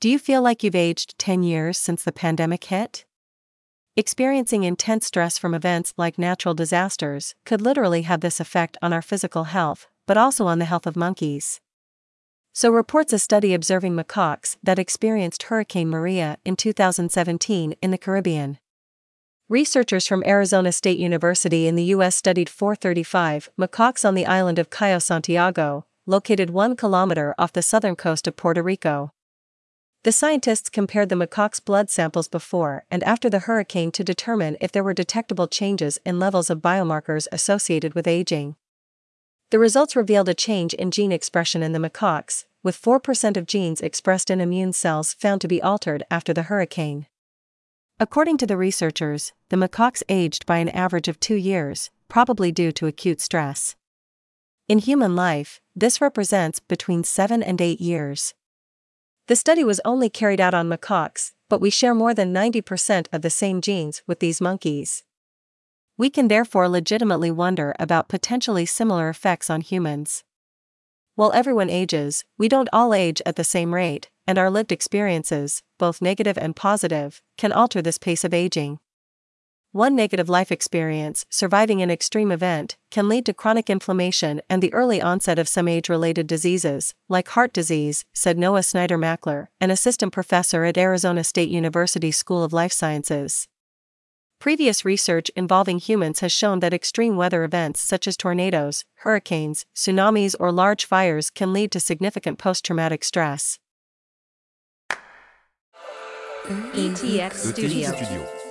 Do you feel like you've aged 10 years since the pandemic hit? Experiencing intense stress from events like natural disasters could literally have this effect on our physical health, but also on the health of monkeys. So reports a study observing macaques that experienced Hurricane Maria in 2017 in the Caribbean. Researchers from Arizona State University in the U.S. studied 435 macaques on the island of Cayo Santiago, located one kilometer off the southern coast of Puerto Rico. The scientists compared the macaques' blood samples before and after the hurricane to determine if there were detectable changes in levels of biomarkers associated with aging. The results revealed a change in gene expression in the macaques, with 4% of genes expressed in immune cells found to be altered after the hurricane. According to the researchers, the macaques aged by an average of two years, probably due to acute stress. In human life, this represents between 7 and 8 years. The study was only carried out on macaques, but we share more than 90% of the same genes with these monkeys. We can therefore legitimately wonder about potentially similar effects on humans. While everyone ages, we don't all age at the same rate, and our lived experiences, both negative and positive, can alter this pace of aging. One negative life experience, surviving an extreme event, can lead to chronic inflammation and the early onset of some age related diseases, like heart disease, said Noah Snyder Mackler, an assistant professor at Arizona State University School of Life Sciences. Previous research involving humans has shown that extreme weather events such as tornadoes, hurricanes, tsunamis, or large fires can lead to significant post traumatic stress. ETX Studio.